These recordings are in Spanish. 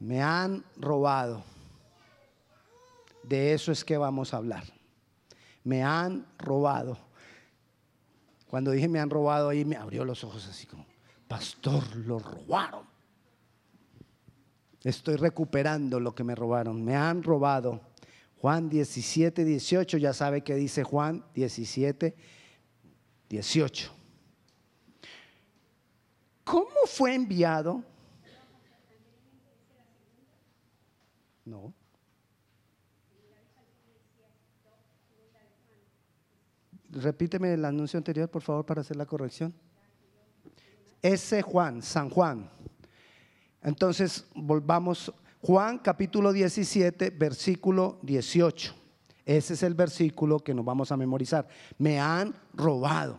Me han robado. De eso es que vamos a hablar. Me han robado. Cuando dije me han robado ahí me abrió los ojos así como, pastor, lo robaron. Estoy recuperando lo que me robaron. Me han robado. Juan 17, 18, ya sabe que dice Juan 17, 18. ¿Cómo fue enviado? No. Repíteme el anuncio anterior, por favor, para hacer la corrección. Ese Juan, San Juan. Entonces, volvamos. Juan capítulo 17, versículo 18. Ese es el versículo que nos vamos a memorizar. Me han robado.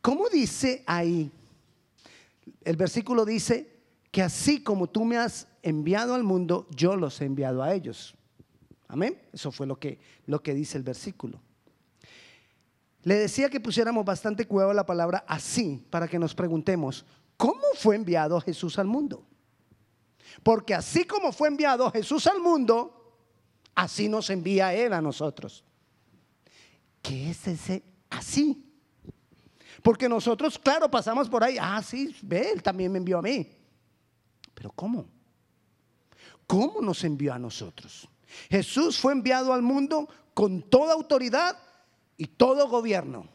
¿Cómo dice ahí? El versículo dice que así como tú me has enviado al mundo, yo los he enviado a ellos. Amén. Eso fue lo que, lo que dice el versículo. Le decía que pusiéramos bastante cuidado a la palabra así para que nos preguntemos, ¿cómo fue enviado Jesús al mundo? Porque así como fue enviado Jesús al mundo, así nos envía Él a nosotros. ¿Qué es ese así? Porque nosotros, claro, pasamos por ahí, ah, sí, ve, Él también me envió a mí. Pero ¿cómo? ¿Cómo nos envió a nosotros? Jesús fue enviado al mundo con toda autoridad y todo gobierno.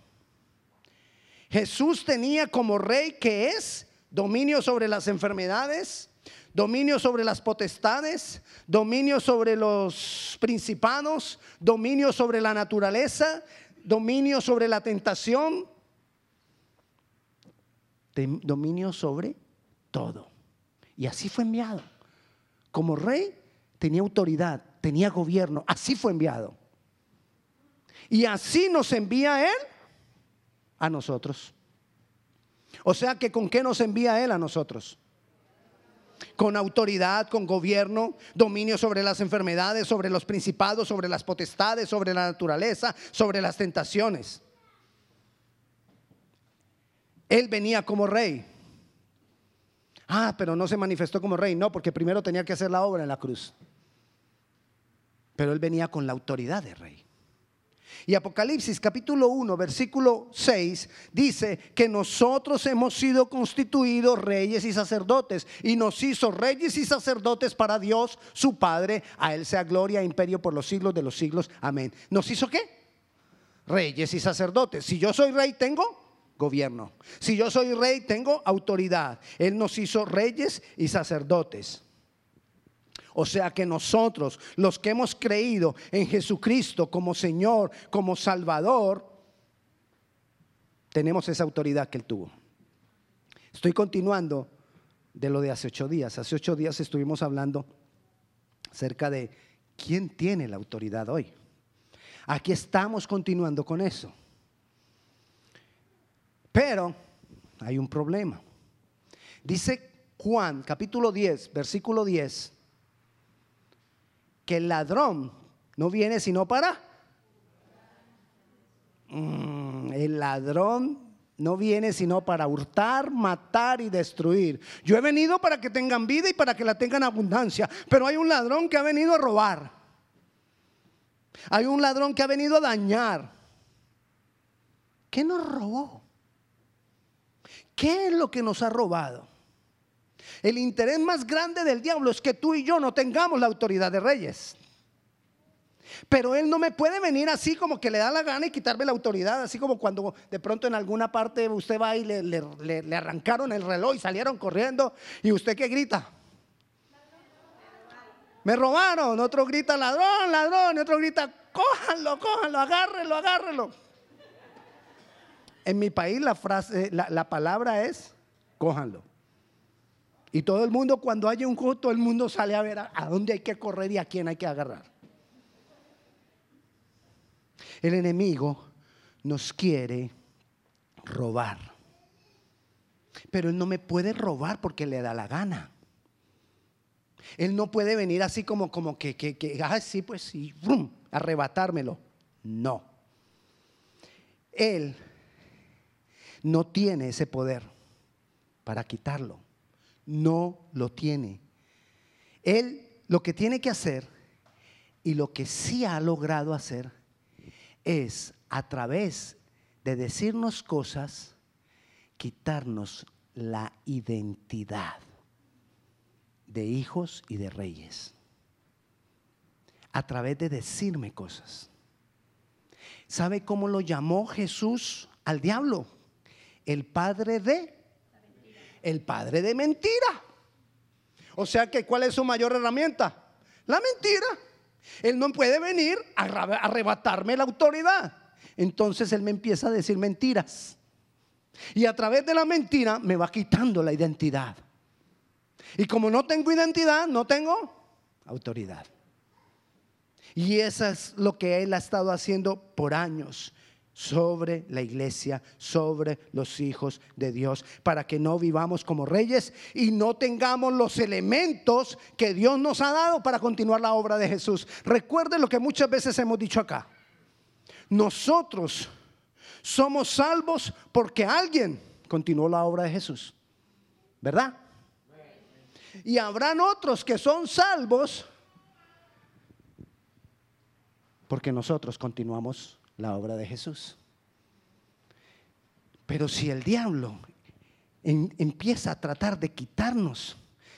Jesús tenía como rey que es dominio sobre las enfermedades, dominio sobre las potestades, dominio sobre los principados, dominio sobre la naturaleza, dominio sobre la tentación, dominio sobre todo. Y así fue enviado. Como rey tenía autoridad, tenía gobierno, así fue enviado. Y así nos envía Él a nosotros. O sea que con qué nos envía Él a nosotros? Con autoridad, con gobierno, dominio sobre las enfermedades, sobre los principados, sobre las potestades, sobre la naturaleza, sobre las tentaciones. Él venía como rey. Ah, pero no se manifestó como rey, no, porque primero tenía que hacer la obra en la cruz. Pero él venía con la autoridad de rey. Y Apocalipsis capítulo 1, versículo 6 dice que nosotros hemos sido constituidos reyes y sacerdotes y nos hizo reyes y sacerdotes para Dios, su Padre. A Él sea gloria e imperio por los siglos de los siglos. Amén. ¿Nos hizo qué? Reyes y sacerdotes. Si yo soy rey, tengo gobierno. Si yo soy rey, tengo autoridad. Él nos hizo reyes y sacerdotes. O sea que nosotros, los que hemos creído en Jesucristo como Señor, como Salvador, tenemos esa autoridad que Él tuvo. Estoy continuando de lo de hace ocho días. Hace ocho días estuvimos hablando acerca de quién tiene la autoridad hoy. Aquí estamos continuando con eso. Pero hay un problema. Dice Juan capítulo 10, versículo 10 que el ladrón no viene sino para... Mm, el ladrón no viene sino para hurtar, matar y destruir. Yo he venido para que tengan vida y para que la tengan abundancia, pero hay un ladrón que ha venido a robar. Hay un ladrón que ha venido a dañar. ¿Qué nos robó? ¿Qué es lo que nos ha robado? El interés más grande del diablo es que tú y yo no tengamos la autoridad de reyes. Pero él no me puede venir así como que le da la gana y quitarme la autoridad, así como cuando de pronto en alguna parte usted va y le, arrancaron el reloj y salieron corriendo y usted que grita. Me robaron, otro grita ladrón, ladrón, y otro grita, cójanlo, cójanlo, agárrelo, agárrelo. En mi país la frase, la, la palabra es cójanlo. Y todo el mundo, cuando haya un juego, todo el mundo sale a ver a, dónde hay que correr y a quién hay que agarrar. El enemigo nos quiere robar. Pero él no me puede robar porque le da la gana. Él no puede venir así como, como que, que, que ah, sí, pues sí, arrebatármelo. No. Él no tiene ese poder para quitarlo no lo tiene. Él lo que tiene que hacer y lo que sí ha logrado hacer es a través de decirnos cosas, quitarnos la identidad de hijos y de reyes. A través de decirme cosas. ¿Sabe cómo lo llamó Jesús al diablo? El padre de... El padre de mentira. O sea que, ¿cuál es su mayor herramienta? La mentira. Él no puede venir a arrebatarme la autoridad. Entonces Él me empieza a decir mentiras. Y a través de la mentira me va quitando la identidad. Y como no tengo identidad, no tengo autoridad. Y eso es lo que Él ha estado haciendo por años sobre la iglesia, sobre los hijos de Dios, para que no vivamos como reyes y no tengamos los elementos que Dios nos ha dado para continuar la obra de Jesús. Recuerden lo que muchas veces hemos dicho acá. Nosotros somos salvos porque alguien continuó la obra de Jesús. ¿Verdad? Y habrán otros que son salvos porque nosotros continuamos la obra de Jesús. Pero si el diablo empieza a tratar de quitarnos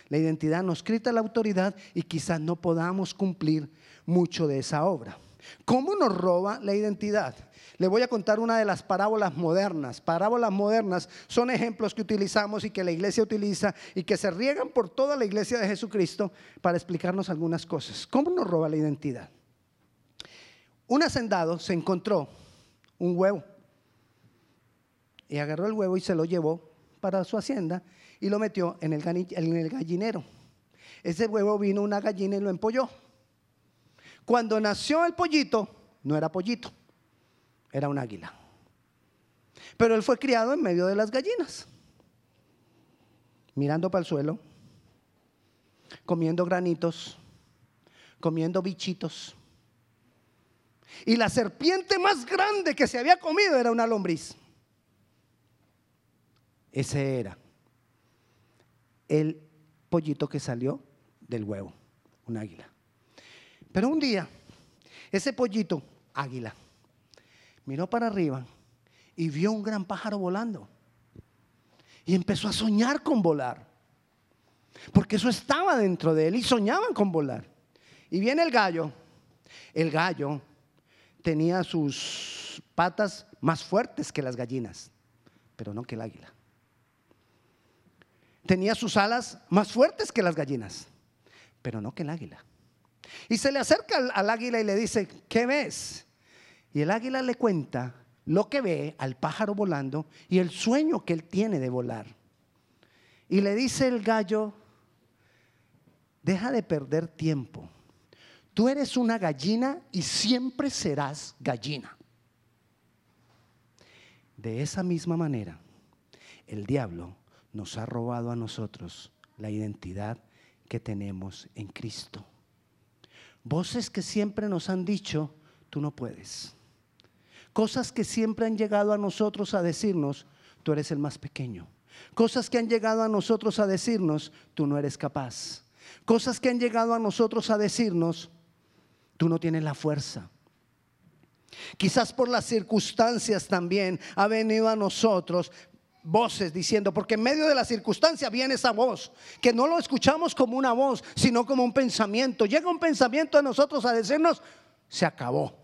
la identidad, nos quita la autoridad y quizás no podamos cumplir mucho de esa obra. ¿Cómo nos roba la identidad? Le voy a contar una de las parábolas modernas. Parábolas modernas son ejemplos que utilizamos y que la iglesia utiliza y que se riegan por toda la iglesia de Jesucristo para explicarnos algunas cosas. ¿Cómo nos roba la identidad? Un hacendado se encontró un huevo y agarró el huevo y se lo llevó para su hacienda y lo metió en el, gallinero. Ese huevo vino una gallina y lo empolló. Cuando nació el pollito, no era pollito, era un águila. Pero él fue criado en medio de las gallinas, mirando para el suelo, comiendo granitos, comiendo bichitos y la serpiente más grande que se había comido era una lombriz. Ese era el pollito que salió del huevo, un águila. Pero un día, ese pollito, águila, miró para arriba y vio un gran pájaro volando. Y empezó a soñar con volar. Porque eso estaba dentro de él y soñaban con volar. Y viene el gallo. El gallo tenía sus patas más fuertes que las gallinas, pero no que el águila. Tenía sus alas más fuertes que las gallinas, pero no que el águila. Y se le acerca al, águila y le dice, ¿qué ves? Y el águila le cuenta lo que ve al pájaro volando y el sueño que él tiene de volar. Y le dice el gallo, deja de perder tiempo. Tú eres una gallina y siempre serás gallina. De esa misma manera, el diablo nos ha robado a nosotros la identidad que tenemos en Cristo. Voces que siempre nos han dicho, tú no puedes. Cosas que siempre han llegado a nosotros a decirnos, tú eres el más pequeño. Cosas que han llegado a nosotros a decirnos, tú no eres capaz. Cosas que han llegado a nosotros a decirnos, Tú no tienes la fuerza. Quizás por las circunstancias también ha venido a nosotros voces diciendo, porque en medio de la circunstancia viene esa voz, que no lo escuchamos como una voz, sino como un pensamiento. Llega un pensamiento a nosotros a decirnos, se acabó,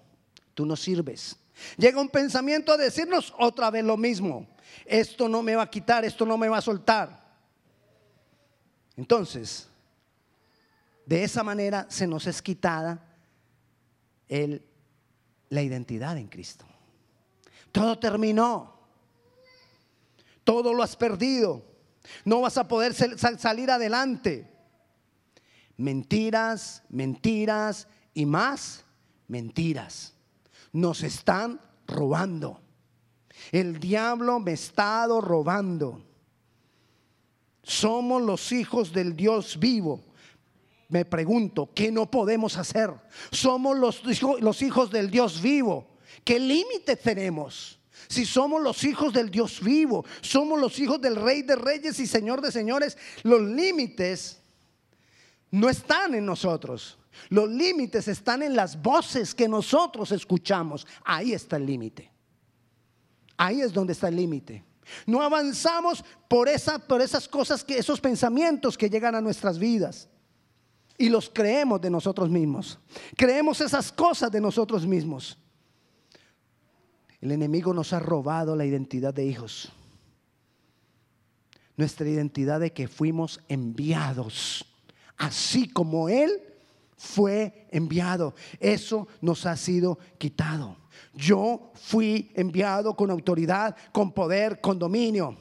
tú no sirves. Llega un pensamiento a decirnos otra vez lo mismo, esto no me va a quitar, esto no me va a soltar. Entonces, de esa manera se nos es quitada el, la identidad en Cristo. Todo terminó. Todo lo has perdido. No vas a poder salir adelante. Mentiras, mentiras y más mentiras. Nos están robando. El diablo me ha estado robando. Somos los hijos del Dios vivo me pregunto, ¿qué no podemos hacer? Somos los, los hijos del Dios vivo. ¿Qué límite tenemos? Si somos los hijos del Dios vivo, somos los hijos del Rey de Reyes y Señor de Señores, los límites no están en nosotros. Los límites están en las voces que nosotros escuchamos. Ahí está el límite. Ahí es donde está el límite. No avanzamos por, por esas cosas, que, esos pensamientos que llegan a nuestras vidas. Y los creemos de nosotros mismos. Creemos esas cosas de nosotros mismos. El enemigo nos ha robado la identidad de hijos. Nuestra identidad de que fuimos enviados. Así como Él fue enviado. Eso nos ha sido quitado. Yo fui enviado con autoridad, con poder, con dominio.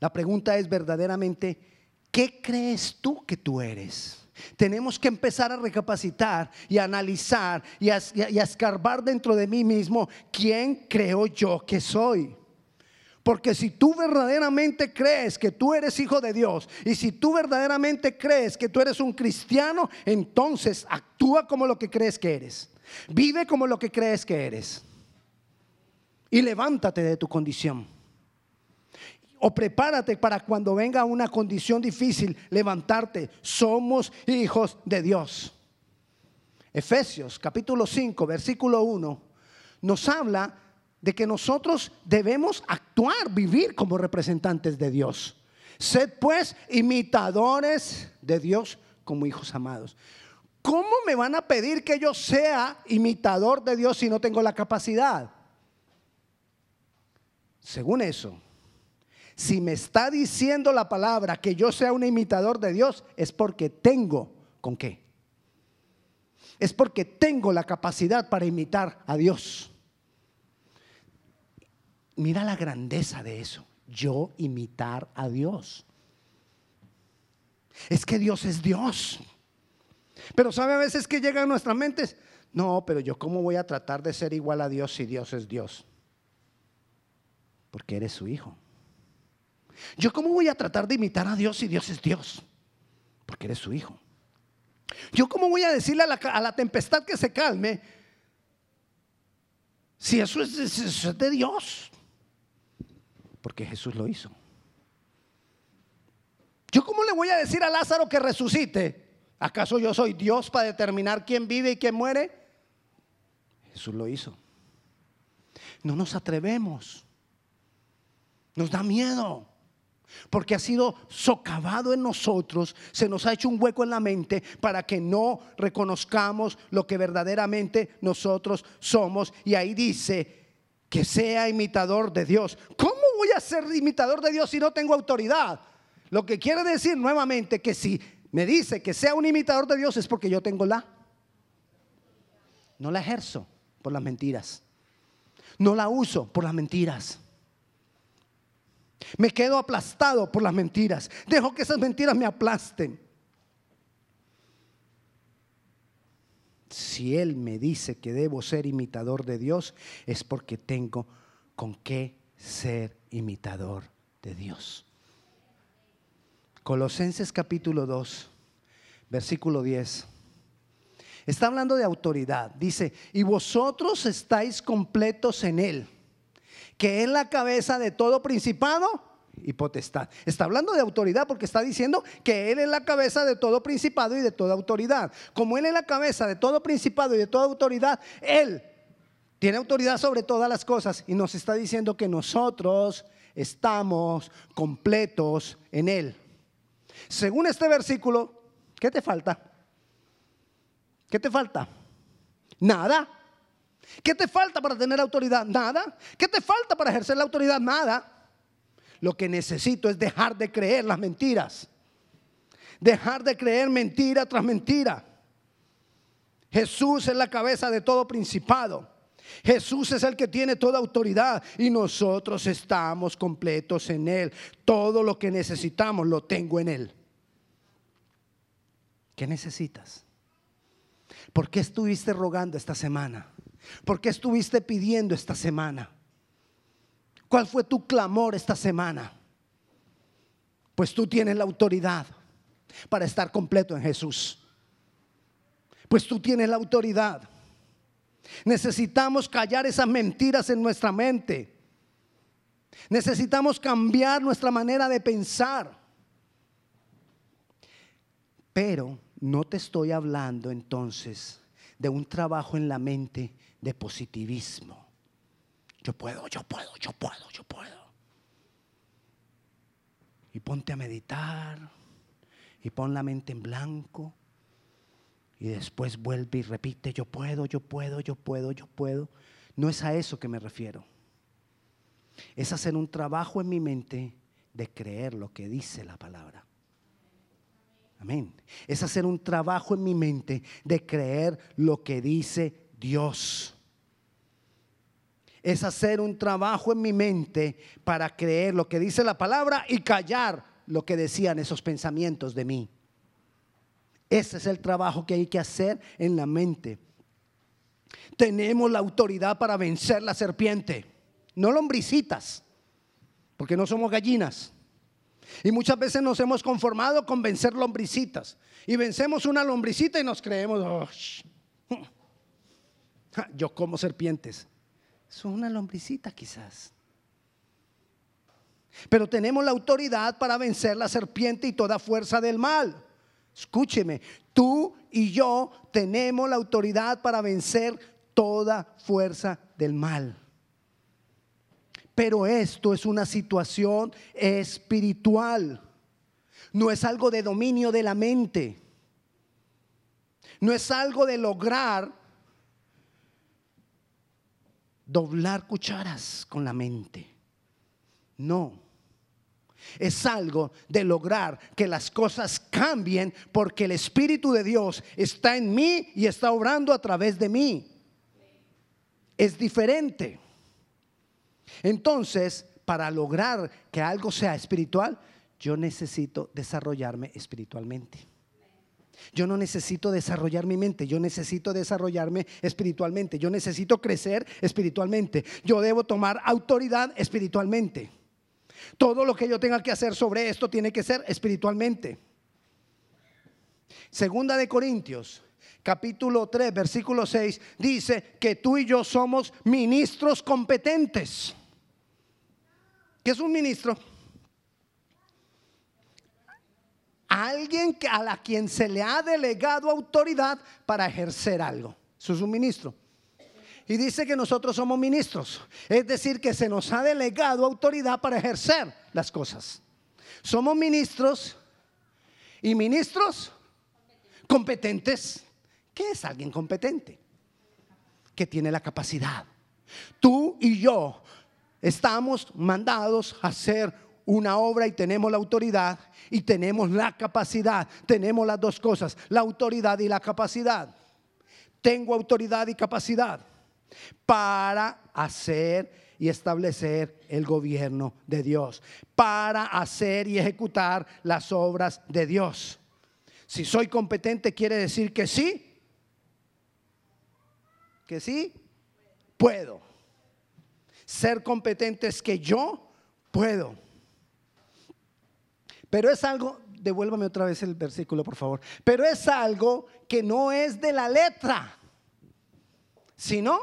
La pregunta es verdaderamente, ¿qué crees tú que tú eres? Tenemos que empezar a recapacitar y a analizar y a, escarbar dentro de mí mismo quién creo yo que soy. Porque si tú verdaderamente crees que tú eres hijo de Dios y si tú verdaderamente crees que tú eres un cristiano, entonces actúa como lo que crees que eres. Vive como lo que crees que eres. Y levántate de tu condición. O prepárate para cuando venga una condición difícil, levantarte. Somos hijos de Dios. Efesios capítulo 5, versículo 1, nos habla de que nosotros debemos actuar, vivir como representantes de Dios. Sed pues imitadores de Dios como hijos amados. ¿Cómo me van a pedir que yo sea imitador de Dios si no tengo la capacidad? Según eso, si me está diciendo la palabra que yo sea un imitador de Dios, es porque tengo con qué. Es porque tengo la capacidad para imitar a Dios. Mira la grandeza de eso. Yo imitar a Dios. Es que Dios es Dios. Pero sabe a veces que llega a nuestras mentes, no, pero yo cómo voy a tratar de ser igual a Dios si Dios es Dios? Porque eres su hijo. Yo cómo voy a tratar de imitar a Dios si Dios es Dios? Porque eres su hijo. Yo cómo voy a decirle a la, tempestad que se calme si eso es, eso es de Dios? Porque Jesús lo hizo. Yo cómo le voy a decir a Lázaro que resucite ¿Acaso yo soy Dios para determinar quién vive y quién muere? Jesús lo hizo. No nos atrevemos. Nos da miedo. Porque ha sido socavado en nosotros, se nos ha hecho un hueco en la mente para que no reconozcamos lo que verdaderamente nosotros somos. Y ahí dice que sea imitador de Dios. ¿Cómo voy a ser imitador de Dios si no tengo autoridad? Lo que quiere decir nuevamente que si me dice que sea un imitador de Dios es porque yo tengo la. No la ejerzo por las mentiras. No la uso por las mentiras. Me quedo aplastado por las mentiras. Dejo que esas mentiras me aplasten. Si Él me dice que debo ser imitador de Dios, es porque tengo con qué ser imitador de Dios. Colosenses capítulo 2, versículo 10. Está hablando de autoridad. Dice, y vosotros estáis completos en Él, que es la cabeza de todo principado y potestad. Está hablando de autoridad porque está diciendo que Él es la cabeza de todo principado y de toda autoridad. Como Él es la cabeza de todo principado y de toda autoridad, Él tiene autoridad sobre todas las cosas y nos está diciendo que nosotros estamos completos en Él. Según este versículo, ¿qué te falta? ¿Qué te falta? Nada. ¿Qué te falta para tener autoridad? Nada. ¿Qué te falta para ejercer la autoridad? Nada. Lo que necesito es dejar de creer las mentiras. Dejar de creer mentira tras mentira. Jesús es la cabeza de todo principado. Jesús es el que tiene toda autoridad y nosotros estamos completos en Él. Todo lo que necesitamos lo tengo en Él. ¿Qué necesitas? ¿Por qué estuviste rogando esta semana? ¿Por qué estuviste pidiendo esta semana? ¿Cuál fue tu clamor esta semana? Pues tú tienes la autoridad para estar completo en Jesús. Pues tú tienes la autoridad Necesitamos callar esas mentiras en nuestra mente. Necesitamos cambiar nuestra manera de pensar. Pero no te estoy hablando entonces de un trabajo en la mente de positivismo. Yo puedo, yo puedo, yo puedo, yo puedo. Y ponte a meditar y pon la mente en blanco y después vuelve y repite, yo puedo, yo puedo, yo puedo, yo puedo. No es a eso que me refiero. Es hacer un trabajo en mi mente de creer lo que dice la palabra. Amén. Es hacer un trabajo en mi mente de creer lo que dice Dios. Es hacer un trabajo en mi mente para creer lo que dice la palabra y callar lo que decían esos pensamientos de mí. Ese es el trabajo que hay que hacer en la mente. Tenemos la autoridad para vencer la serpiente, no lombricitas, porque no somos gallinas. Y muchas veces nos hemos conformado con vencer lombricitas. Y vencemos una lombricita y nos creemos, oh, yo como serpientes. Son una lombricita quizás. Pero tenemos la autoridad para vencer la serpiente y toda fuerza del mal. Escúcheme, tú y yo tenemos la autoridad para vencer toda fuerza del mal. Pero esto es una situación espiritual. No es algo de dominio de la mente. No es algo de lograr doblar cucharas con la mente. No. Es algo de lograr que las cosas cambien porque el Espíritu de Dios está en mí y está obrando a través de mí. Es diferente. Entonces, para lograr que algo sea espiritual, yo necesito desarrollarme espiritualmente. Yo no necesito desarrollar mi mente, yo necesito desarrollarme espiritualmente, yo necesito crecer espiritualmente, yo debo tomar autoridad espiritualmente. Todo lo que yo tenga que hacer sobre esto tiene que ser espiritualmente. Segunda de Corintios, capítulo 3, versículo 6, dice que tú y yo somos ministros competentes. ¿Qué es un ministro? Alguien a la quien se le ha delegado autoridad para ejercer algo. Eso es un ministro y dice que nosotros somos ministros. Es decir, que se nos ha delegado autoridad para ejercer las cosas. Somos ministros y ministros competentes. ¿Qué es alguien competente? Que tiene la capacidad. Tú y yo estamos mandados a hacer una obra y tenemos la autoridad y tenemos la capacidad. Tenemos las dos cosas, la autoridad y la capacidad. Tengo autoridad y capacidad para hacer y establecer el gobierno de Dios, para hacer y ejecutar las obras de Dios. Si soy competente quiere decir que sí, que sí, puedo. Ser competente es que yo puedo. Pero es algo, devuélvame otra vez el versículo, por favor. Pero es algo que no es de la letra, sino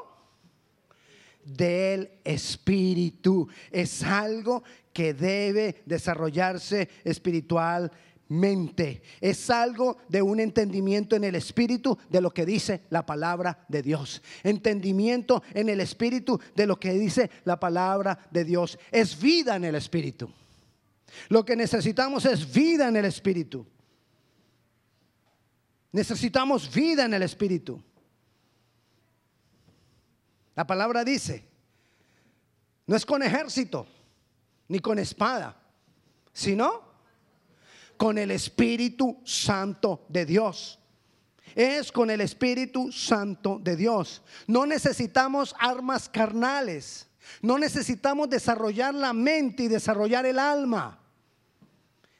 del Espíritu. Es algo que debe desarrollarse espiritualmente. Es algo de un entendimiento en el Espíritu de lo que dice la palabra de Dios. Entendimiento en el Espíritu de lo que dice la palabra de Dios. Es vida en el Espíritu. Lo que necesitamos es vida en el Espíritu. Necesitamos vida en el Espíritu. La palabra dice, no es con ejército, ni con espada, sino con el Espíritu Santo de Dios. Es con el Espíritu Santo de Dios. No necesitamos armas carnales. No necesitamos desarrollar la mente y desarrollar el alma.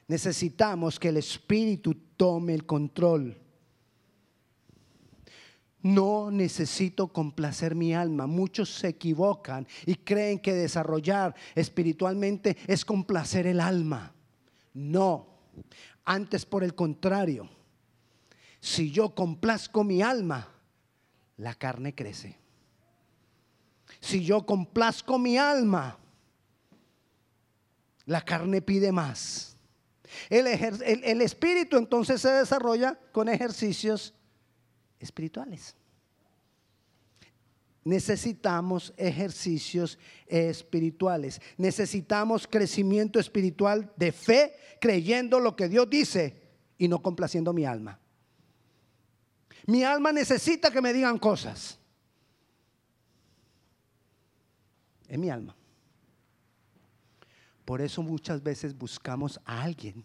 Necesitamos que el Espíritu tome el control. No necesito complacer mi alma. Muchos se equivocan y creen que desarrollar espiritualmente es complacer el alma. No, antes por el contrario. Si yo complazco mi alma, la carne crece. Si yo complazco mi alma, la carne pide más. El, el, espíritu entonces se desarrolla con ejercicios espirituales. Necesitamos ejercicios espirituales. Necesitamos crecimiento espiritual de fe, creyendo lo que Dios dice y no complaciendo mi alma. Mi alma necesita que me digan cosas. Es mi alma. Por eso muchas veces buscamos a alguien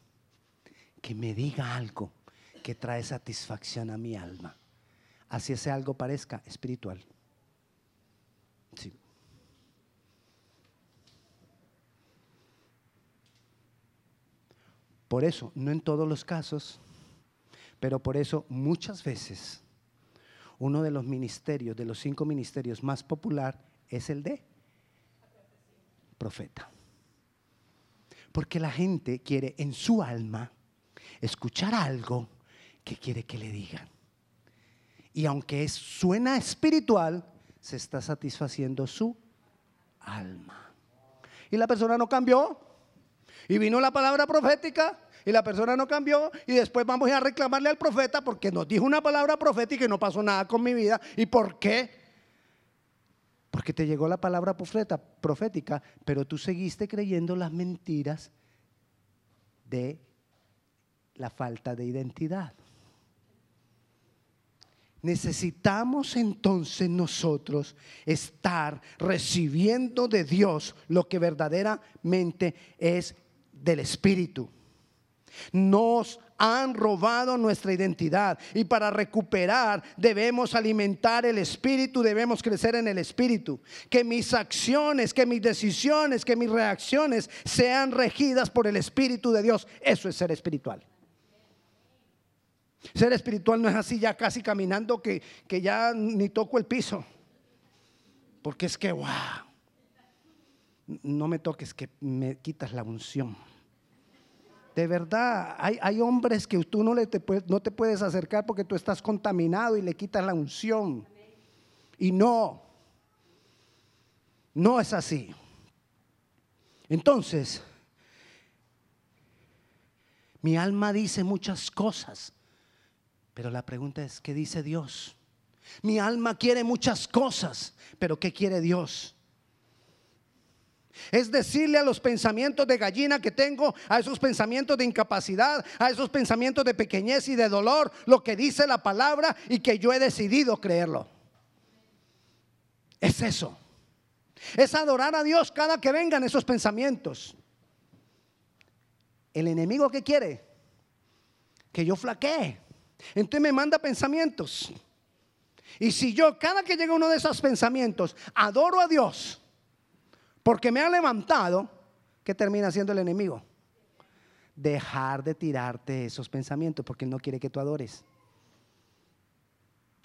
que me diga algo que trae satisfacción a mi alma. Así ese algo parezca espiritual. Sí. Por eso, no en todos los casos, pero por eso muchas veces uno de los ministerios, de los cinco ministerios más popular es el de profeta. Porque la gente quiere en su alma escuchar algo que quiere que le digan. Y aunque es, suena espiritual, se está satisfaciendo su alma. Y la persona no cambió. Y vino la palabra profética y la persona no cambió y después vamos a reclamarle al profeta porque nos dijo una palabra profética y no pasó nada con mi vida. ¿Y por qué? Porque te llegó la palabra profética, pero tú seguiste creyendo las mentiras de la falta de identidad. Necesitamos entonces nosotros estar recibiendo de Dios lo que verdaderamente es del Espíritu. Nos han robado nuestra identidad y para recuperar debemos alimentar el espíritu, debemos crecer en el espíritu. Que mis acciones, que mis decisiones, que mis reacciones sean regidas por el espíritu de Dios. Eso es ser espiritual. Ser espiritual no es así ya casi caminando que, que ya ni toco el piso. Porque es que, wow, no me toques que me quitas la unción. De verdad, hay, hombres que tú no, le te, no te puedes acercar porque tú estás contaminado y le quitas la unción. Y no, no es así. Entonces, mi alma dice muchas cosas, pero la pregunta es, ¿qué dice Dios? Mi alma quiere muchas cosas, pero ¿qué quiere Dios? Es decirle a los pensamientos de gallina que tengo, a esos pensamientos de incapacidad, a esos pensamientos de pequeñez y de dolor, lo que dice la palabra y que yo he decidido creerlo. Es eso. Es adorar a Dios cada que vengan esos pensamientos. El enemigo que quiere que yo flaquee. Entonces me manda pensamientos. Y si yo cada que llega uno de esos pensamientos adoro a Dios, porque me ha levantado, ¿qué termina siendo el enemigo? Dejar de tirarte esos pensamientos porque Él no quiere que tú adores.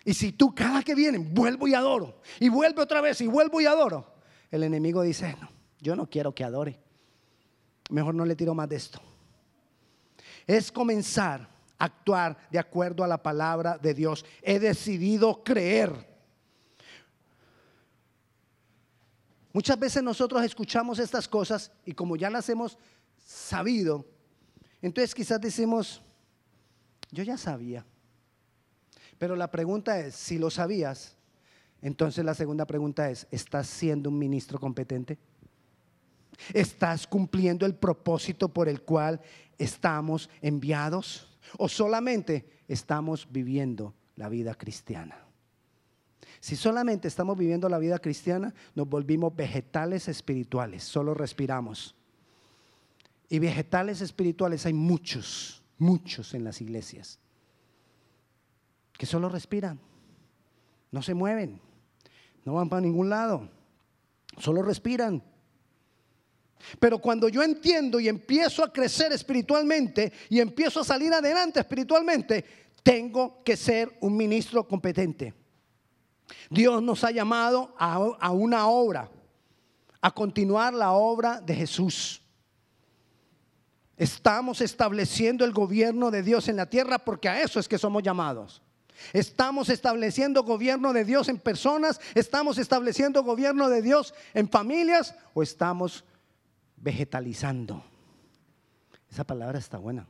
Y si tú cada que viene vuelvo y adoro, y vuelve otra vez y vuelvo y adoro, el enemigo dice, no, yo no quiero que adore. Mejor no le tiro más de esto. Es comenzar a actuar de acuerdo a la palabra de Dios. He decidido creer Muchas veces nosotros escuchamos estas cosas y como ya las hemos sabido, entonces quizás decimos, yo ya sabía. Pero la pregunta es, si lo sabías, entonces la segunda pregunta es, ¿estás siendo un ministro competente? ¿Estás cumpliendo el propósito por el cual estamos enviados? ¿O solamente estamos viviendo la vida cristiana? Si solamente estamos viviendo la vida cristiana, nos volvimos vegetales espirituales, solo respiramos. Y vegetales espirituales hay muchos, muchos en las iglesias, que solo respiran, no se mueven, no van para ningún lado, solo respiran. Pero cuando yo entiendo y empiezo a crecer espiritualmente y empiezo a salir adelante espiritualmente, tengo que ser un ministro competente. Dios nos ha llamado a, una obra, a continuar la obra de Jesús. Estamos estableciendo el gobierno de Dios en la tierra porque a eso es que somos llamados. Estamos estableciendo gobierno de Dios en personas, estamos estableciendo gobierno de Dios en familias o estamos vegetalizando. Esa palabra está buena.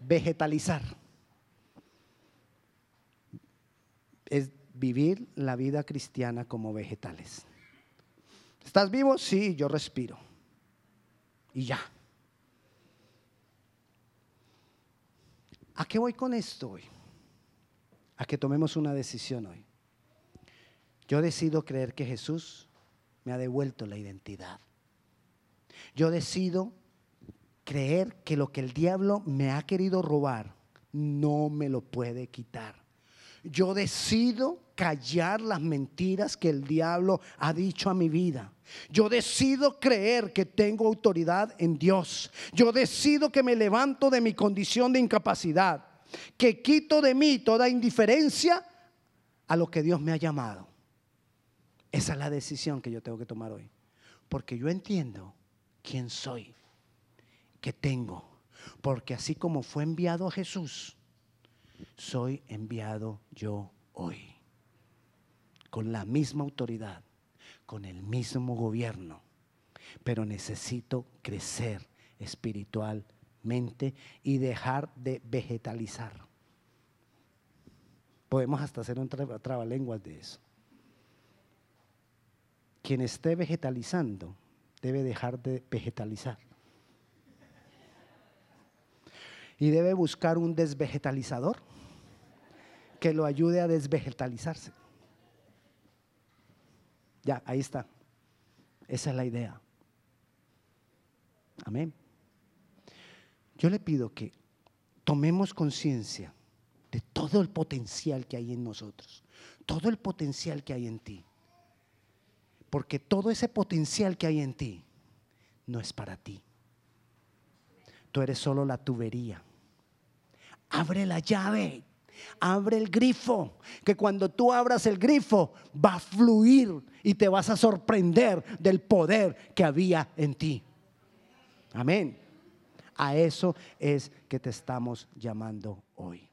Vegetalizar. Es vivir la vida cristiana como vegetales. ¿Estás vivo? Sí, yo respiro. Y ya. ¿A qué voy con esto hoy? A que tomemos una decisión hoy. Yo decido creer que Jesús me ha devuelto la identidad. Yo decido creer que lo que el diablo me ha querido robar no me lo puede quitar. Yo decido callar las mentiras que el diablo ha dicho a mi vida. Yo decido creer que tengo autoridad en Dios. Yo decido que me levanto de mi condición de incapacidad, que quito de mí toda indiferencia a lo que Dios me ha llamado. Esa es la decisión que yo tengo que tomar hoy. Porque yo entiendo quién soy, que tengo. Porque así como fue enviado a Jesús, soy enviado yo hoy. Con la misma autoridad, con el mismo gobierno. Pero necesito crecer espiritualmente y dejar de vegetalizar. Podemos hasta hacer un trabalenguas de eso. Quien esté vegetalizando debe dejar de vegetalizar. Y debe buscar un desvegetalizador que lo ayude a desvegetalizarse. Ya, ahí está. Esa es la idea. Amén. Yo le pido que tomemos conciencia de todo el potencial que hay en nosotros, todo el potencial que hay en ti. Porque todo ese potencial que hay en ti no es para ti. Tú eres solo la tubería. Abre la llave, abre el grifo, que cuando tú abras el grifo va a fluir y te vas a sorprender del poder que había en ti. Amén. A eso es que te estamos llamando hoy.